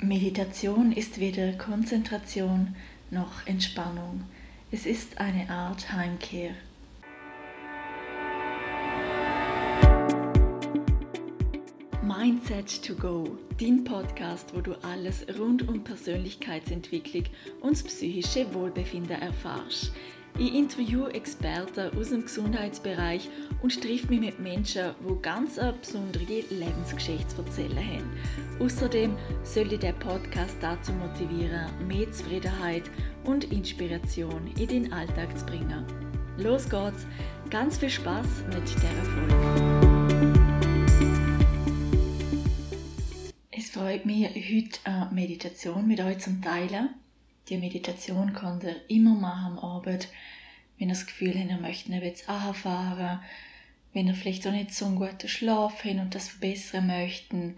Meditation ist weder Konzentration noch Entspannung. Es ist eine Art Heimkehr. Mindset to Go, dein Podcast, wo du alles rund um Persönlichkeitsentwicklung und psychische Wohlbefinden erfährst. Ich interviewe Experten aus dem Gesundheitsbereich und treffe mich mit Menschen, die ganz eine besondere Lebensgeschichte zu erzählen haben. Außerdem soll ich der Podcast dazu motivieren, mehr Zufriedenheit und Inspiration in den Alltag zu bringen. Los geht's! Ganz viel Spaß mit dieser Folge! Es freut mich, heute eine Meditation mit euch zu teilen. Die Meditation könnt ihr immer machen am Abend, wenn ihr das Gefühl habt, ihr möchtet jetzt anfahren, wenn ihr vielleicht auch nicht so einen guten Schlaf habt und das verbessern möchten,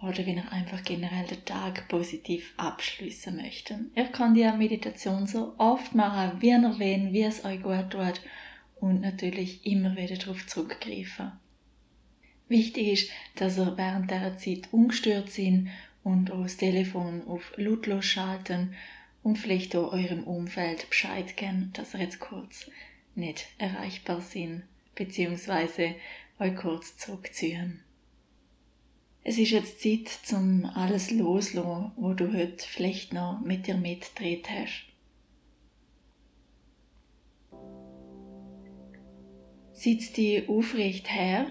oder wenn ihr einfach generell den Tag positiv abschließen möchtet. Ihr könnt die Meditation so oft machen, wie ihr wollt, wie es euch gut tut und natürlich immer wieder darauf zurückgreifen. Wichtig ist, dass ihr während dieser Zeit ungestört sind und auch das Telefon auf lautlos schalten und vielleicht auch eurem Umfeld Bescheid geben, dass ihr jetzt kurz nicht erreichbar sind, beziehungsweise euch kurz zurückziehen. Es ist jetzt Zeit, zum alles loszulassen, wo du heute vielleicht noch mit dir mitgedreht hast. Sitz dich aufrecht her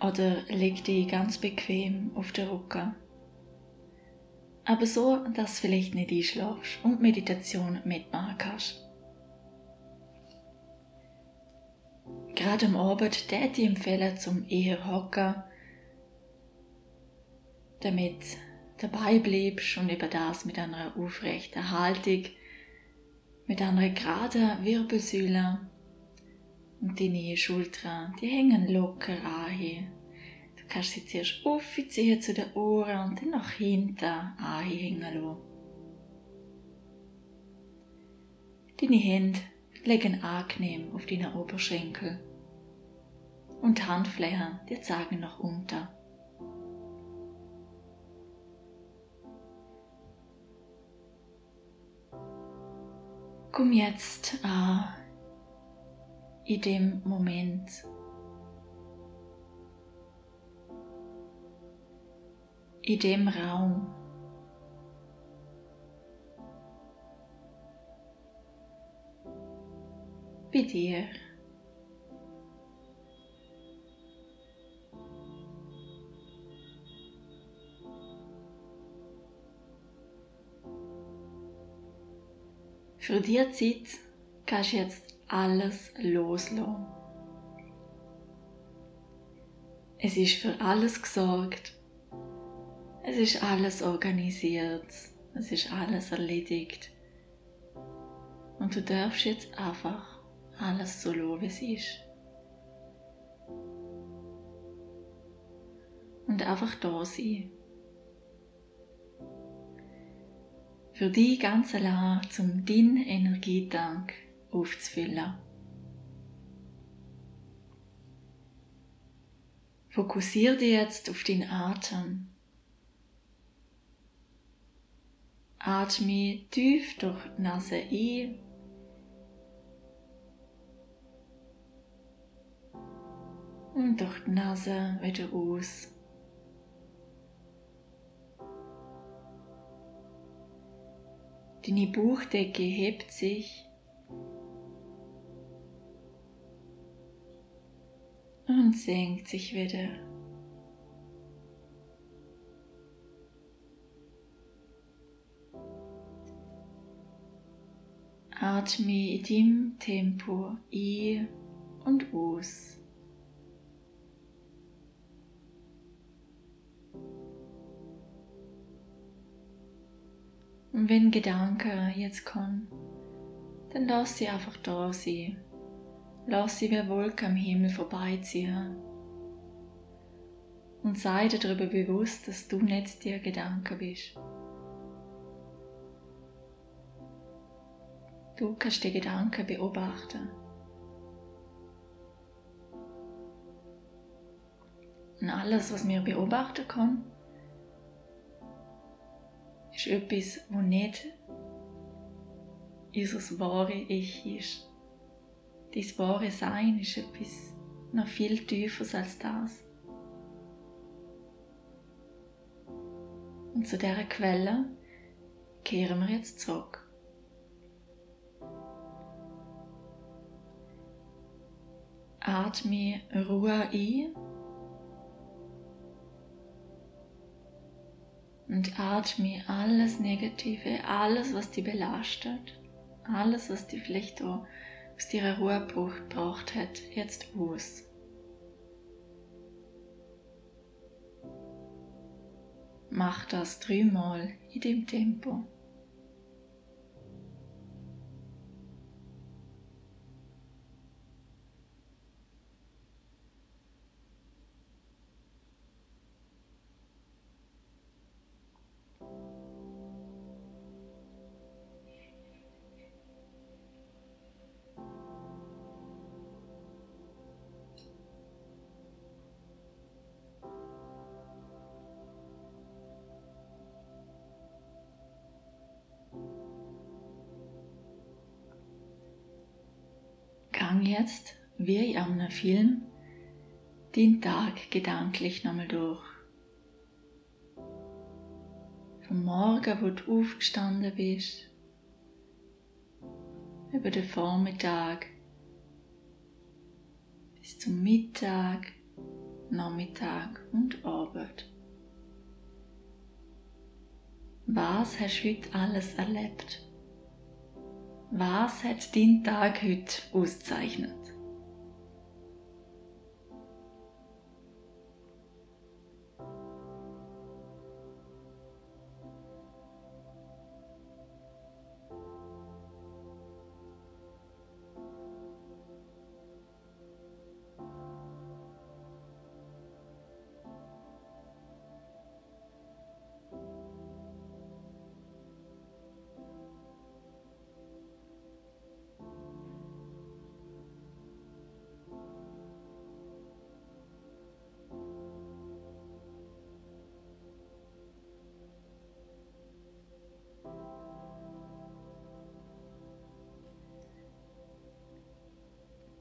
oder leg dich ganz bequem auf den Rücken. Aber so, dass du vielleicht nicht einschlafst und Meditation mitmachen kannst. Gerade am Abend täte ich empfehlen zum eher hocken, damit dabei bleibst und eben das mit einer aufrechten Haltung, mit einer geraden Wirbelsäule und deine Schultern, die hängen locker an. Kannst sie zuerst aufziehen zu den Ohren und dann nach hinten anhängen lassen. Deine Hände legen angenehm auf deine Oberschenkel und die Handflächen, die zeigen nach unten. Komm jetzt an in dem Moment. In dem Raum. Bei dir. Für die Zeit kannst du jetzt alles loslassen. Es ist für alles gesorgt. Es ist alles organisiert. Es ist alles erledigt. Und du darfst jetzt einfach alles so lassen, wie es ist. Und einfach da sein. Für dich ganz allein zum deinen Energietank aufzufüllen. Fokussiere dich jetzt auf deinen Atem. Atme tief durch Nase ein und durch die Nase wieder aus. Deine Bauchdecke hebt sich und senkt sich wieder. Atme in deinem Tempo ein und aus. Und wenn Gedanken jetzt kommen, dann lass sie einfach da sein. Lass sie wie Wolken am Himmel vorbeiziehen. Und sei dir darüber bewusst, dass du nicht dir Gedanken bist. Du kannst die Gedanken beobachten. Und alles, was wir beobachten können, ist etwas, wo nicht unser wahre Ich ist. Dein wahre Sein ist etwas noch viel tiefer als das. Und zu dieser Quelle kehren wir jetzt zurück. Atme Ruhe ein und atme alles Negative, alles, was dich belastet, alles, was dich vielleicht auch aus deiner Ruhe gebracht hat, jetzt aus. Mach das dreimal in dem Tempo. Gang jetzt, wie in einem Film, den Tag gedanklich nochmal durch. Vom Morgen, wo du aufgestanden bist, über den Vormittag bis zum Mittag, Nachmittag und Abend. Was hast du heute alles erlebt? Was hat dein Tag heute auszeichnet?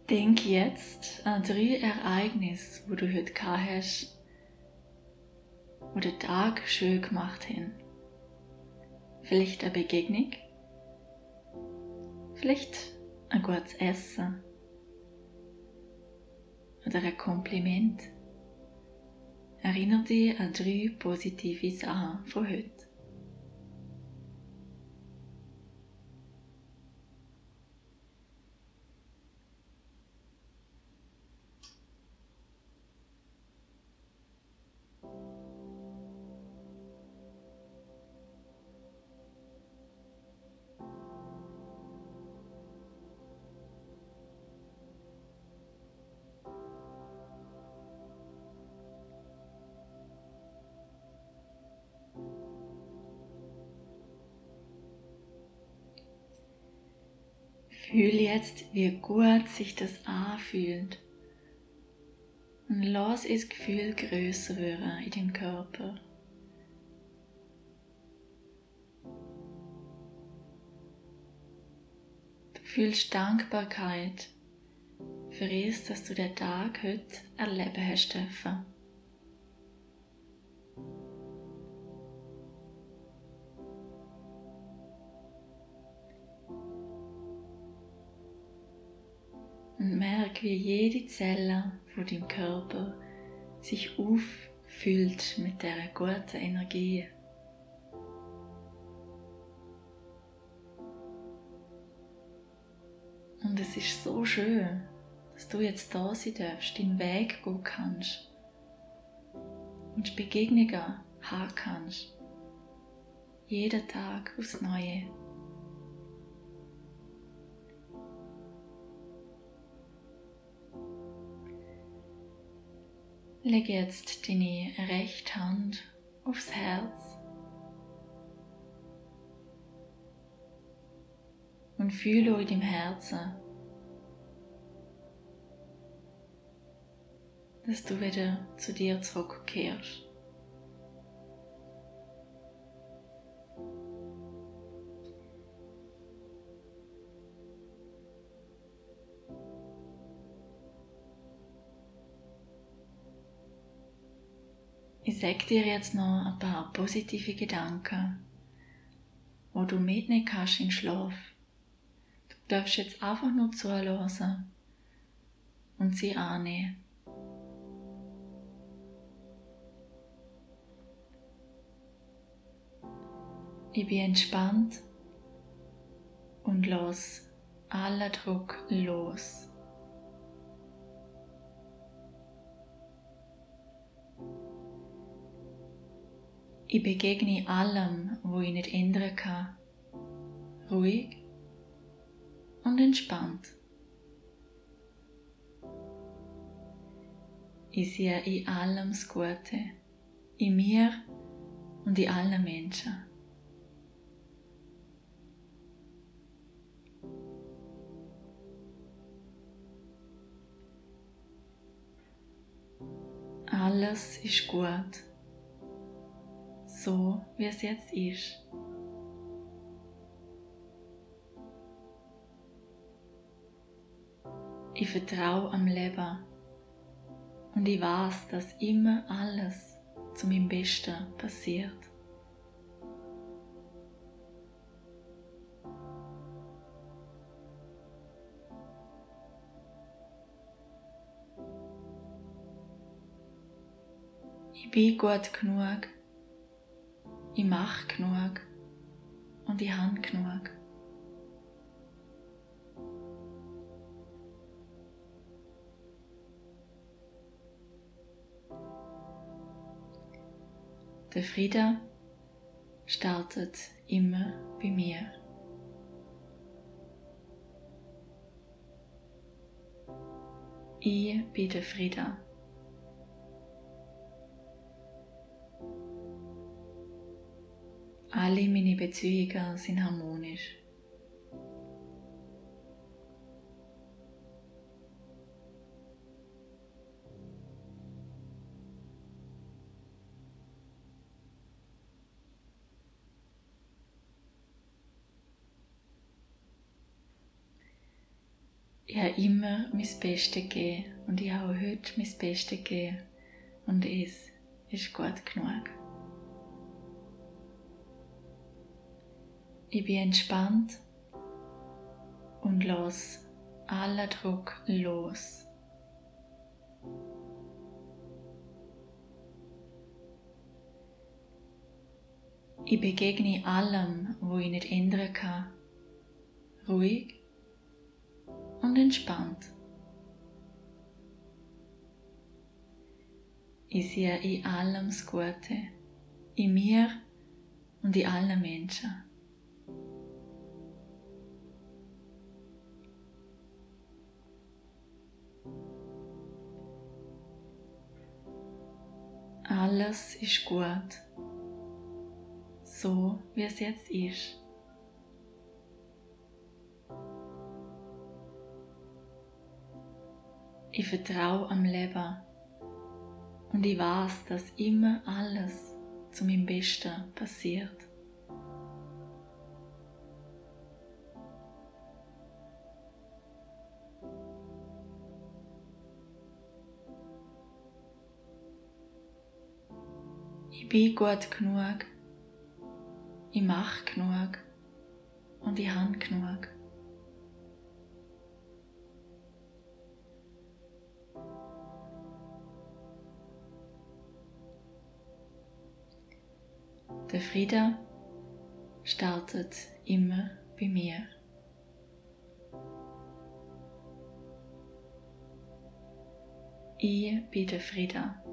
Denk jetzt an drei Ereignisse, wo du heute gehabt hast, wo den Tag schön gemacht haben. Vielleicht eine Begegnung, vielleicht ein gutes Essen oder ein Kompliment. Erinnere dich an drei positive Sachen von heute. Fühl jetzt, wie gut sich das anfühlt. Und lass das Gefühl größer werden in deinem Körper. Du fühlst Dankbarkeit für es, dass du den Tag heute erleben hast dürfen. Und merk, wie jede Zelle von deinem Körper sich auffüllt mit der guten Energie. Und es ist so schön, dass du jetzt da sein darfst, deinen Weg gehen kannst und Begegnungen haben kannst. Jeden Tag aufs Neue. Leg jetzt deine rechte Hand aufs Herz und fühle in deinem Herzen, dass du wieder zu dir zurückkehrst. Ich sage dir jetzt noch ein paar positive Gedanken, wo du mitnehmen kannst in Schlaf. Du darfst jetzt einfach nur zuhören und sie annehmen. Ich bin entspannt und los aller Druck los. Ich begegne allem, wo ich nicht ändern kann, ruhig und entspannt. Ich sehe in allem das Gute, in mir und in allen Menschen. Alles ist gut so, wie es jetzt ist. Ich vertraue am Leben und ich weiß, dass immer alles zu meinem Besten passiert. Ich bin gut genug ich mache genug und ich habe genug. Der Friede startet immer bei mir. Ich bin der Friede. Alle meine Beziehungen sind harmonisch. Ich habe immer mein Bestes gegeben und ich habe heute mein Bestes gegeben und es ist gut genug. Ich bin entspannt und los aller Druck los. Ich begegne allem, wo ich nicht ändern kann, ruhig und entspannt. Ich sehe in allem das Gute, in mir und in allen Menschen. Alles ist gut, so wie es jetzt ist. Ich vertraue am Leben und ich weiß, dass immer alles zu meinem Besten passiert. Bin gut genug. Ich mache genug. Und ich habe genug. Der Friede startet immer bei mir. Ich bin der Friede.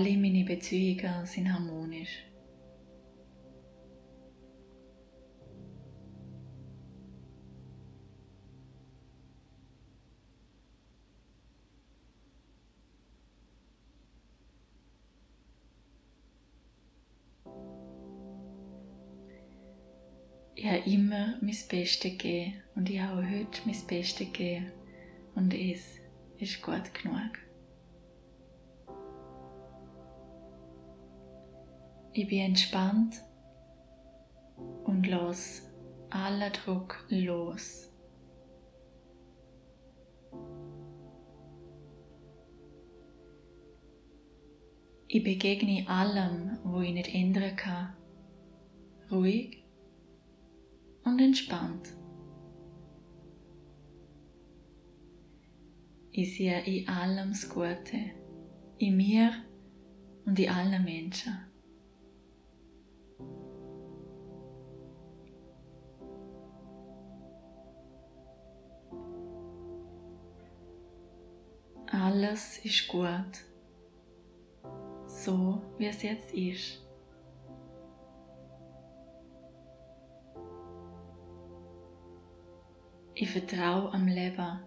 Alle meine Beziehungen sind harmonisch. Ich habe immer mein Bestes gegeben und ich habe heute mein Bestes gegeben und es ist gut genug. Ich bin entspannt und los. Aller Druck los. Ich begegne allem, wo ich nicht ändern kann, ruhig und entspannt. Ich sehe in allem das Gute, in mir und in allen Menschen. Alles ist gut, so wie es jetzt ist. Ich vertraue am Leben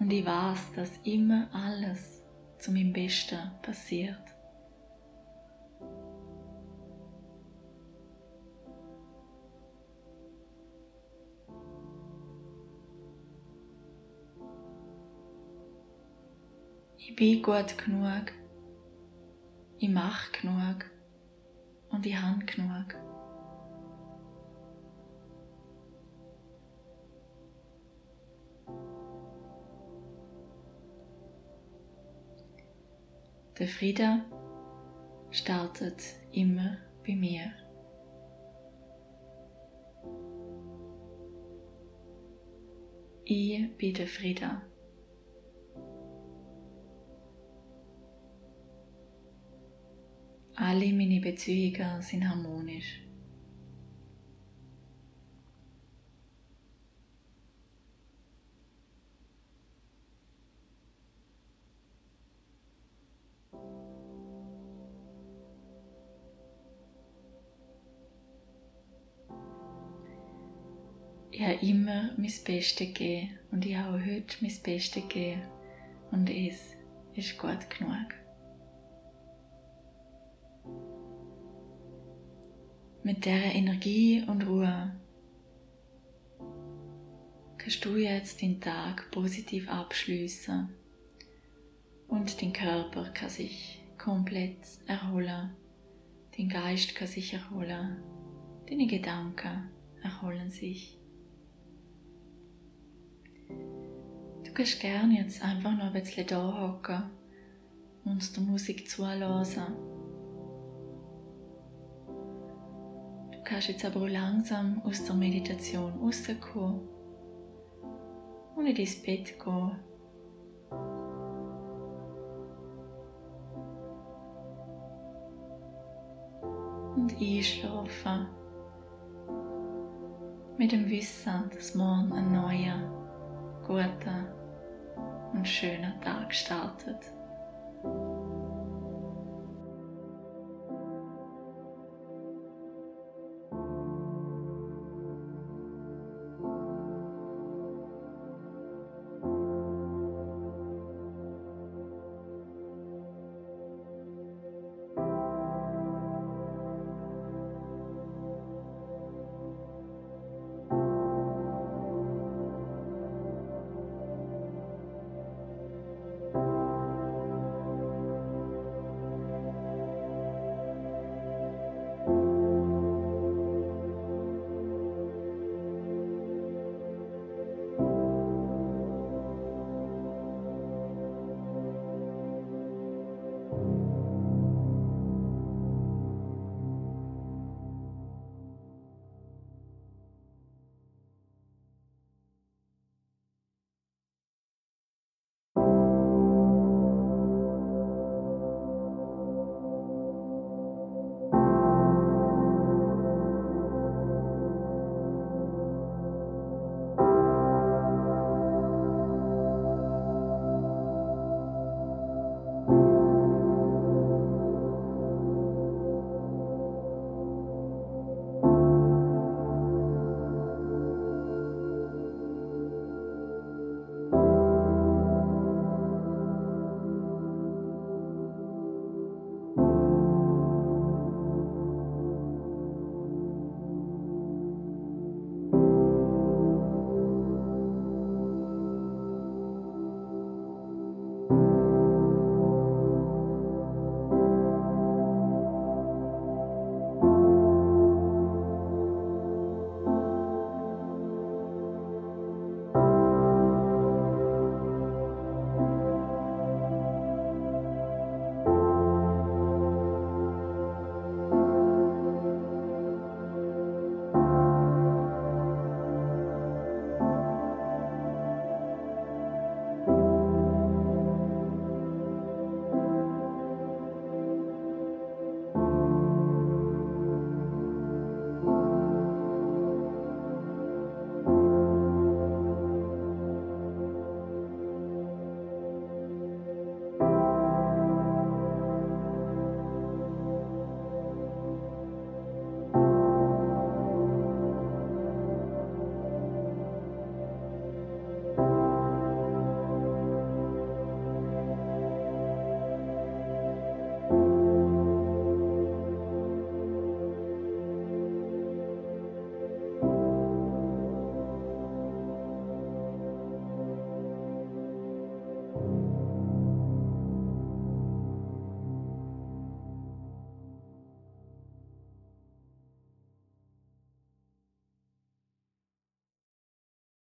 und ich weiß, dass immer alles zu meinem Besten passiert. Ich bin gut genug, ich mache genug und ich habe genug. Der Friede startet immer bei mir. Ich bin der Friede. Alle meine Beziehungen sind harmonisch. Ich habe immer mein Bestes gegeben und ich habe heute mein Bestes gegeben und es ist gut genug. Mit der Energie und Ruhe kannst du jetzt den Tag positiv abschließen und dein Körper kann sich komplett erholen, dein Geist kann sich erholen, deine Gedanken erholen sich. Du kannst gerne jetzt einfach noch ein bisschen da hocken und der Musik zuhören. Kannst jetzt aber auch langsam aus der Meditation rauskommen und in dein Bett gehen. Und einschlafen. Mit dem Wissen, dass morgen ein neuer, guter und schöner Tag startet.